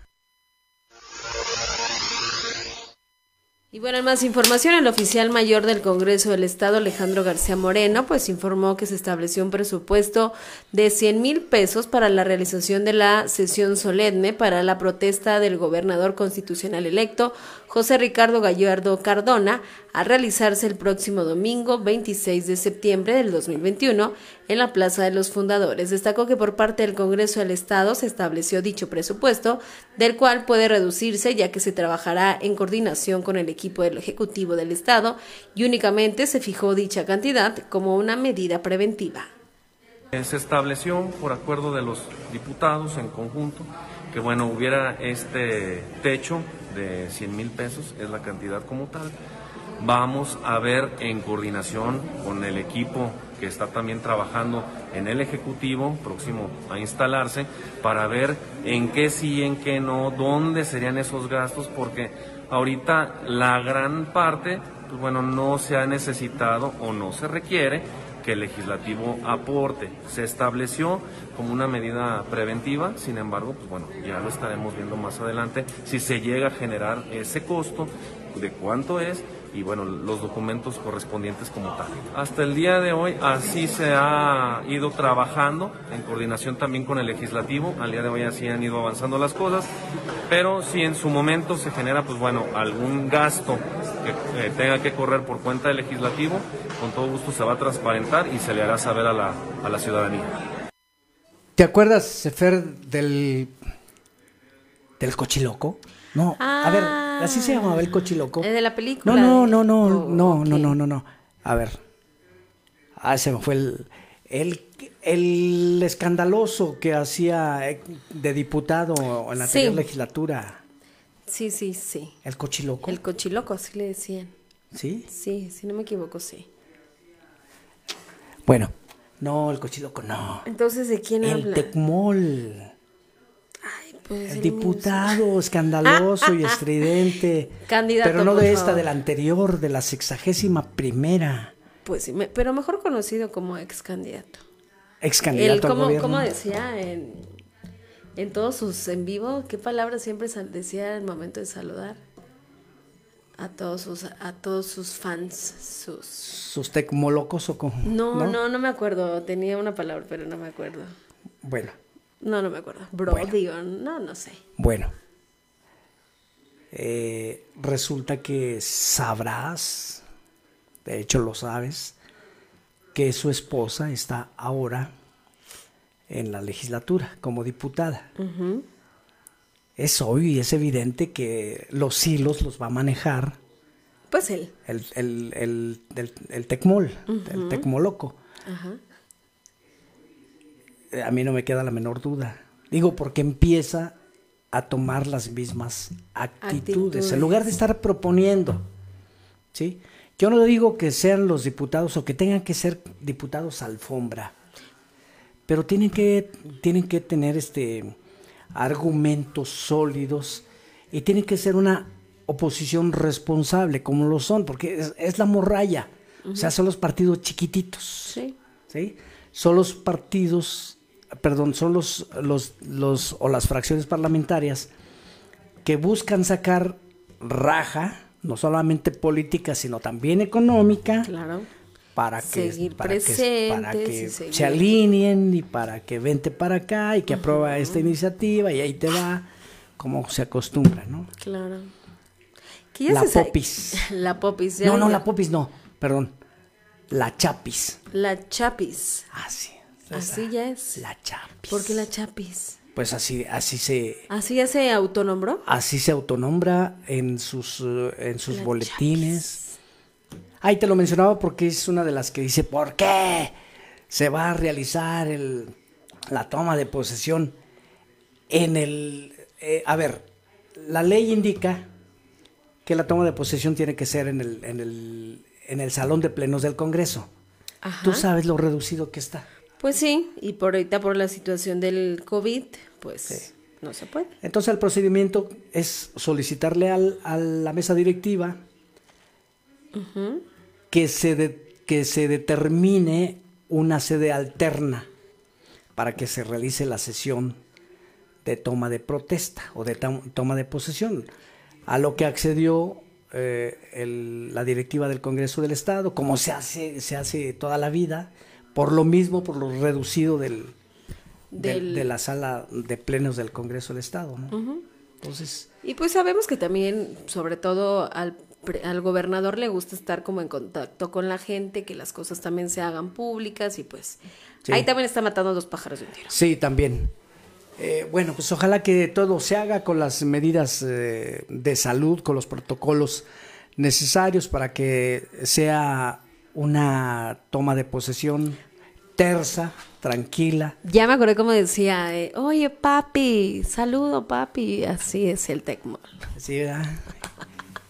Y bueno, más información, el oficial mayor del Congreso del Estado, Alejandro García Moreno, pues informó que se estableció un presupuesto de 100 mil pesos para la realización de la sesión solemne para la protesta del gobernador constitucional electo, José Ricardo Gallardo Cardona, a realizarse el próximo domingo 26 de septiembre del 2021 en la Plaza de los Fundadores. Destacó que por parte del Congreso del Estado se estableció dicho presupuesto, del cual puede reducirse ya que se trabajará en coordinación con el equipo del Ejecutivo del Estado y únicamente se fijó dicha cantidad como una medida preventiva.
Se estableció por acuerdo de los diputados en conjunto que bueno hubiera este techo de 100 mil pesos, es la cantidad como tal. Vamos a ver en coordinación con el equipo que está también trabajando en el Ejecutivo, próximo a instalarse, para ver en qué sí, en qué no, dónde serían esos gastos, porque ahorita la gran parte, pues bueno, no se ha necesitado o no se requiere que el legislativo aporte. Se estableció como una medida preventiva, sin embargo, pues bueno, ya lo estaremos viendo más adelante si se llega a generar ese costo, de cuánto es y bueno, los documentos correspondientes como tal. Hasta el día de hoy así se ha ido trabajando en coordinación también con el legislativo, al día de hoy así han ido avanzando las cosas, pero si en su momento se genera pues bueno, algún gasto que eh, tenga que correr por cuenta del legislativo, con todo gusto se va a transparentar y se le hará saber a la, a la ciudadanía.
¿Te acuerdas, Sefer, del, del cochiloco? No, a ver, ah. así se llamaba el cochiloco.
Es de la película.
No, no, no, no, oh, no, no, no, no, no. A ver. Ah, se me fue el, el, el escandaloso que hacía eh, de diputado en la
sí.
anterior legislatura.
Sí, sí, sí.
El cochiloco.
El cochiloco, así le decían.
¿Sí?
Sí, si no me equivoco, sí.
Bueno, no, el cochiloco no.
Entonces, ¿de quién
el
habla?
El Tecmol.
Pues,
El
el
diputado escandaloso y estridente.
Candidato,
Pero no de esta,
favor.
de la anterior, de la sexagésima primera.
Pues sí, me- pero mejor conocido como ex candidato.
Ex candidato al
¿cómo,
gobierno.
cómo decía en, en todos sus en vivo? ¿Qué palabras siempre decía al momento de saludar? A todos sus, a todos sus fans, sus...
Sus tecmolocos o como.
No, no, no, me acuerdo. Tenía una palabra, pero no me acuerdo.
Bueno,
No, no me acuerdo. Brody o no, no sé.
bueno. Eh, resulta que sabrás, de hecho lo sabes, que su esposa está ahora en la legislatura como diputada. Es obvio y es evidente que los hilos los va a manejar
Pues él.
el, el, el, el- el Tecmol, el. Tecmoloco.
Ajá.
A mí no me queda la menor duda. Digo, porque empieza a tomar las mismas actitudes,
Actitudes.
en lugar de estar proponiendo. ¿sí? Yo no digo que sean los diputados o que tengan que ser diputados alfombra, pero tienen que, tienen que tener este argumentos sólidos y tienen que ser una oposición responsable, como lo son, porque es, es la morralla. O sea, son los partidos chiquititos.
Sí.
¿sí? Son los partidos, perdón, son los, los, los o las fracciones parlamentarias que buscan sacar raja, no solamente política, sino también económica,
Claro.
para que,
Seguir
para que, para se alineen y para que vente para acá y que aprueba esta iniciativa y ahí te va, como se acostumbra, ¿no?
Claro. Ya
La
se
popis.
La popis. ya-
No, no, la popis no, perdón, la chapis.
La chapis.
Así.
Así ya es.
La chapis.
¿Por qué la chapis?
Pues así, así se,
¿Así ya se autonombró?
así se autonombra en sus, eh, en sus
La
boletines. Ahí te lo mencionaba porque es una de las que dice, ¿por qué se va a realizar el, la toma de posesión en el... eh, a ver, la ley indica que la toma de posesión tiene que ser en el, en el, en el salón de plenos del Congreso.
Ajá.
Tú sabes lo reducido que está.
Pues sí, y por ahorita por la situación del COVID, pues no se puede.
Entonces el procedimiento es solicitarle al- a la mesa directiva que se, de- que se determine una sede alterna para que se realice la sesión de toma de protesta o de toma de posesión, a lo que accedió eh, el- la directiva del Congreso del Estado, como se hace, se hace toda la vida, por lo mismo, por lo reducido del, de la sala de plenos del Congreso del Estado. ¿no? Entonces,
Y pues sabemos que también, sobre todo al, al gobernador le gusta estar como en contacto con la gente, que las cosas también se hagan públicas y pues
Sí.
ahí también está matando dos pájaros de un tiro.
sí, también. Eh, bueno, pues ojalá que todo se haga con las medidas eh, de salud, con los protocolos necesarios para que sea una toma de posesión tersa, tranquila.
Ya me acordé como decía, eh, oye papi, saludo papi, así es el Tecmo.
Sí, ¿verdad?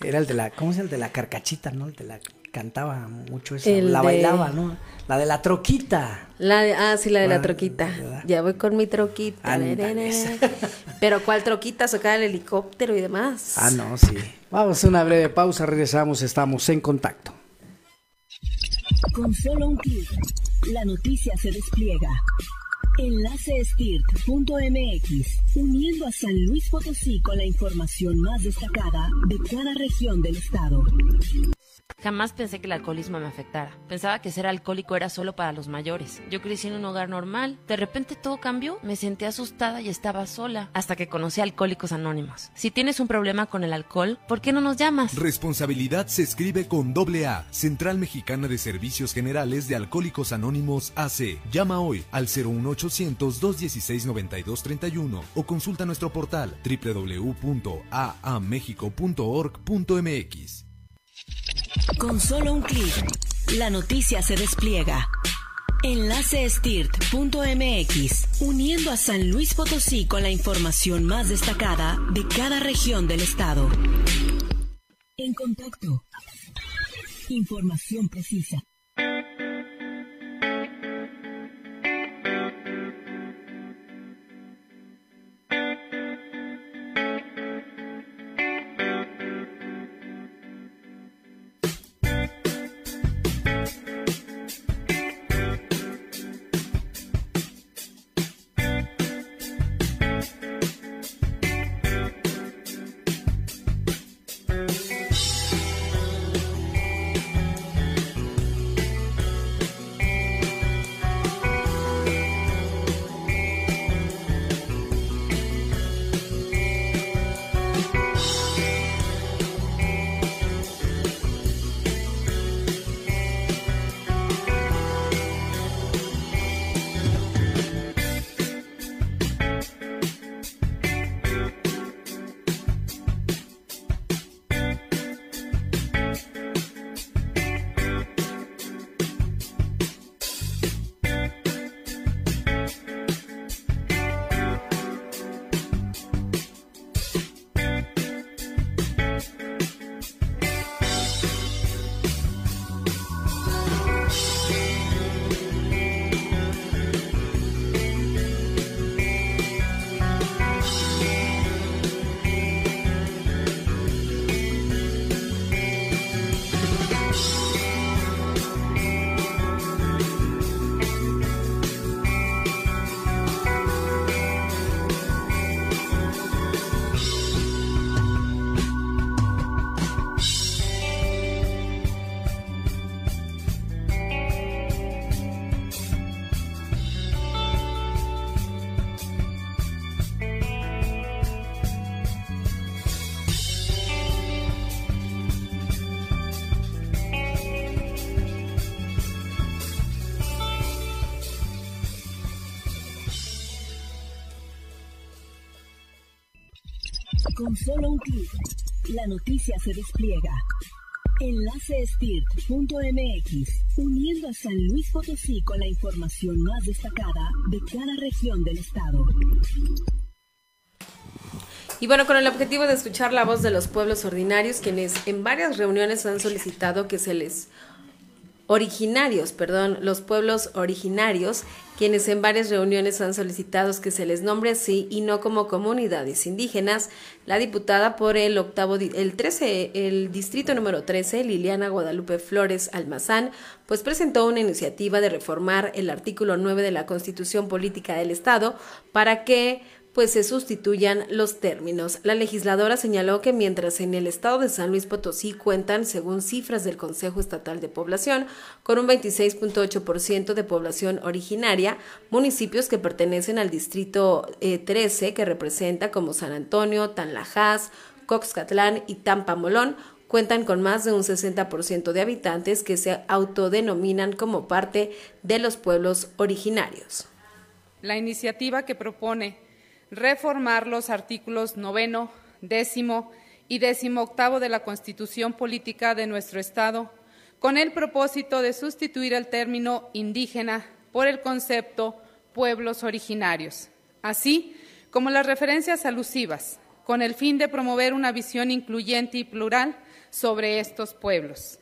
Era el de la, ¿cómo es el de la carcachita, no? El de la cantaba mucho eso,
El
la
de-
bailaba, ¿no? La de la troquita.
La de- ah, sí, la de la
Ah,
troquita. Ya voy con mi troquita. Pero ¿cuál troquita? Sacar el helicóptero y demás.
Ah, no, sí. Vamos a una breve pausa, regresamos, estamos en contacto.
Con solo un clic, la noticia se despliega. Enlace estirt.mx, uniendo a San Luis Potosí con la información más destacada de cada región del estado.
Jamás pensé que el alcoholismo me afectara. Pensaba que ser alcohólico era solo para los mayores. Yo crecí en un hogar normal. De repente todo cambió. Me sentí asustada y estaba sola. Hasta que conocí a Alcohólicos Anónimos. Si tienes un problema con el alcohol, ¿por qué no nos llamas?
Responsabilidad se escribe con doble A. Central Mexicana de Servicios Generales de Alcohólicos Anónimos AC. Llama hoy al 01800-216-9231 o consulta nuestro portal www.aamexico.org.mx.
Con solo un clic, la noticia se despliega. Enlace estirt.mx, uniendo a San Luis Potosí con la información más destacada de cada región del estado. En contacto. Información precisa. Con solo un clic, la noticia se despliega. Enlace estirt.mx, uniendo a San Luis Potosí con la información más destacada de cada región del estado.
Y bueno, con el objetivo de escuchar la voz de los pueblos ordinarios, quienes en varias reuniones han solicitado que se les originarios, perdón, los pueblos originarios, quienes en varias reuniones han solicitado que se les nombre así y no como comunidades indígenas, la diputada por el octavo, el 13, el distrito número 13, Liliana Guadalupe Flores Almazán, pues presentó una iniciativa de reformar el artículo 9 de la Constitución Política del Estado para que pues se sustituyan los términos. La legisladora señaló que mientras en el estado de San Luis Potosí cuentan, según cifras del Consejo Estatal de Población, con un 26.8% de población originaria, municipios que pertenecen al distrito 13, eh, que representa como San Antonio, Tanlajas, Coxcatlán y Tampamolón, cuentan con más de un 60% de habitantes que se autodenominan como parte de los pueblos originarios.
La iniciativa que propone reformar los artículos noveno, décimo y décimo octavo de la Constitución Política de nuestro Estado, con el propósito de sustituir el término indígena por el concepto pueblos originarios, así como las referencias alusivas, con el fin de promover una visión incluyente y plural sobre estos pueblos.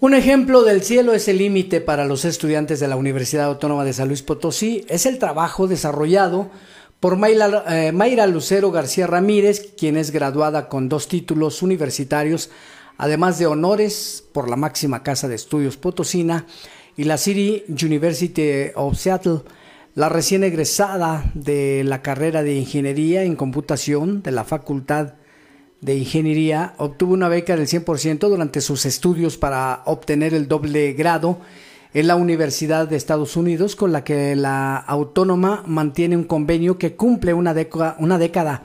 Un ejemplo del cielo es el límite para los estudiantes de la Universidad Autónoma de San Luis Potosí. Es el trabajo desarrollado por eh, Mayra, Lucero García Ramírez, quien es graduada con dos títulos universitarios, además de honores por la máxima casa de estudios Potosina y la City University of Seattle, la recién egresada de la carrera de Ingeniería en Computación de la Facultad de Ingeniería, obtuvo una beca del 100% durante sus estudios para obtener el doble grado en la Universidad de Estados Unidos, con la que la autónoma mantiene un convenio que cumple una década, una década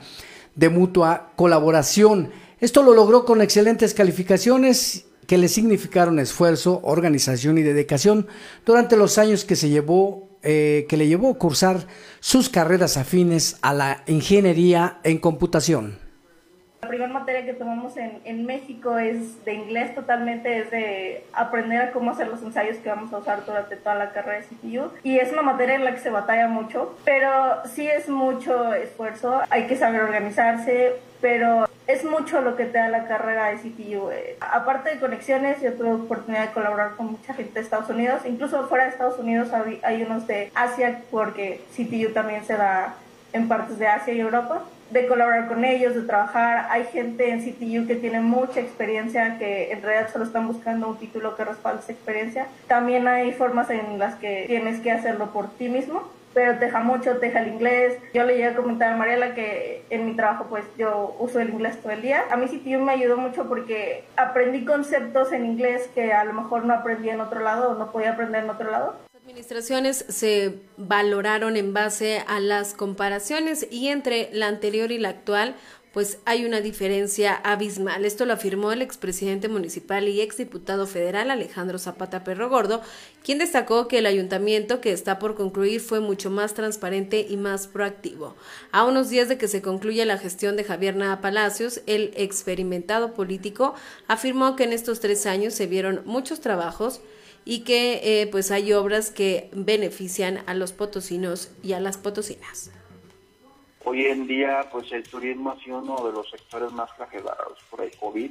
de mutua colaboración. Esto lo logró con excelentes calificaciones que le significaron esfuerzo, organización y dedicación durante los años que se llevó eh, que le llevó a cursar sus carreras afines a la ingeniería en computación.
La primera materia que tomamos en, en, México es de inglés totalmente, es de aprender a cómo hacer los ensayos que vamos a usar durante toda la carrera de CPU. Y es una materia en la que se batalla mucho, pero sí es mucho esfuerzo, hay que saber organizarse, pero es mucho lo que te da la carrera de CPU. Eh. Aparte de conexiones, yo tuve oportunidad de colaborar con mucha gente de Estados Unidos, incluso fuera de Estados Unidos hay, hay unos de Asia, porque CPU también se da en partes de Asia y Europa de colaborar con ellos, de trabajar. Hay gente en CTU que tiene mucha experiencia, que en realidad solo están buscando un título que respalde esa experiencia. También hay formas en las que tienes que hacerlo por ti mismo, pero te deja mucho, te deja el inglés. Yo le llegué a comentar a Mariela que en mi trabajo pues yo uso el inglés todo el día. A mí CTU me ayudó mucho porque aprendí conceptos en inglés que a lo mejor no aprendí en otro lado o no podía aprender en otro lado
administraciones se valoraron en base a las comparaciones y entre la anterior y la actual pues hay una diferencia abismal. Esto lo afirmó el expresidente municipal y exdiputado federal Alejandro Zapata Perro Gordo, quien destacó que el ayuntamiento que está por concluir fue mucho más transparente y más proactivo. A unos días de que se concluya la gestión de Javier Nava Palacios, el experimentado político afirmó que en estos tres años se vieron muchos trabajos y que eh, pues hay obras que benefician a los potosinos y a las potosinas.
Hoy en día pues el turismo ha sido uno de los sectores más flagelados por el COVID,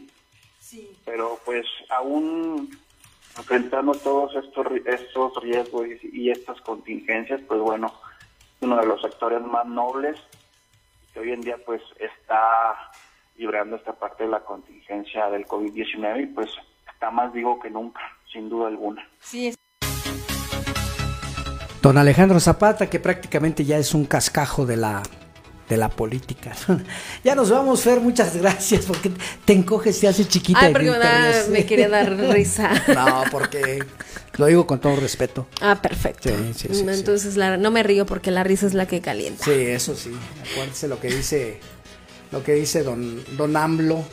sí. pero pues aún enfrentando todos estos, estos riesgos y, estas contingencias, pues bueno, uno de los sectores más nobles que hoy en día pues está librando esta parte de la contingencia del COVID-19 y pues está más vivo que nunca sin duda alguna. Sí.
Don Alejandro Zapata, que prácticamente ya es un cascajo de la de la política. ya nos vamos, Fer, muchas gracias, porque te encoges, te hace chiquita.
Ay, porque me, quería dar risa.
no, porque lo digo con todo respeto.
Ah, perfecto. Sí, sí, sí, Entonces no me río porque la risa es la que calienta.
Sí, eso sí. Acuérdese lo que dice, lo que dice don, don AMLO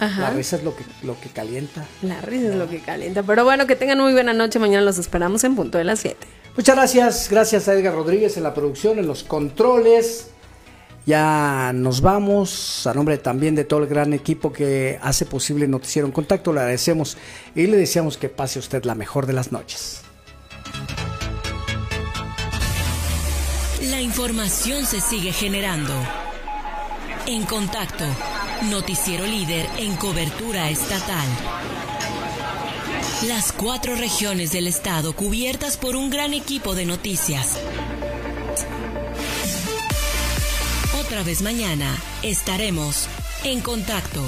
la risa es lo que, lo que calienta.
La risa es lo que calienta. Pero bueno, que tengan muy buena noche. Mañana los esperamos en punto de las 7.
Muchas gracias. Gracias a Edgar Rodríguez en la producción, en los controles. Ya nos vamos. A nombre también de todo el gran equipo que hace posible Noticiero en Contacto, le agradecemos y le deseamos que pase usted la mejor de las noches.
La información se sigue generando. En contacto Noticiero líder en cobertura estatal. Las cuatro regiones del estado cubiertas por un gran equipo de noticias. Otra vez mañana estaremos en contacto.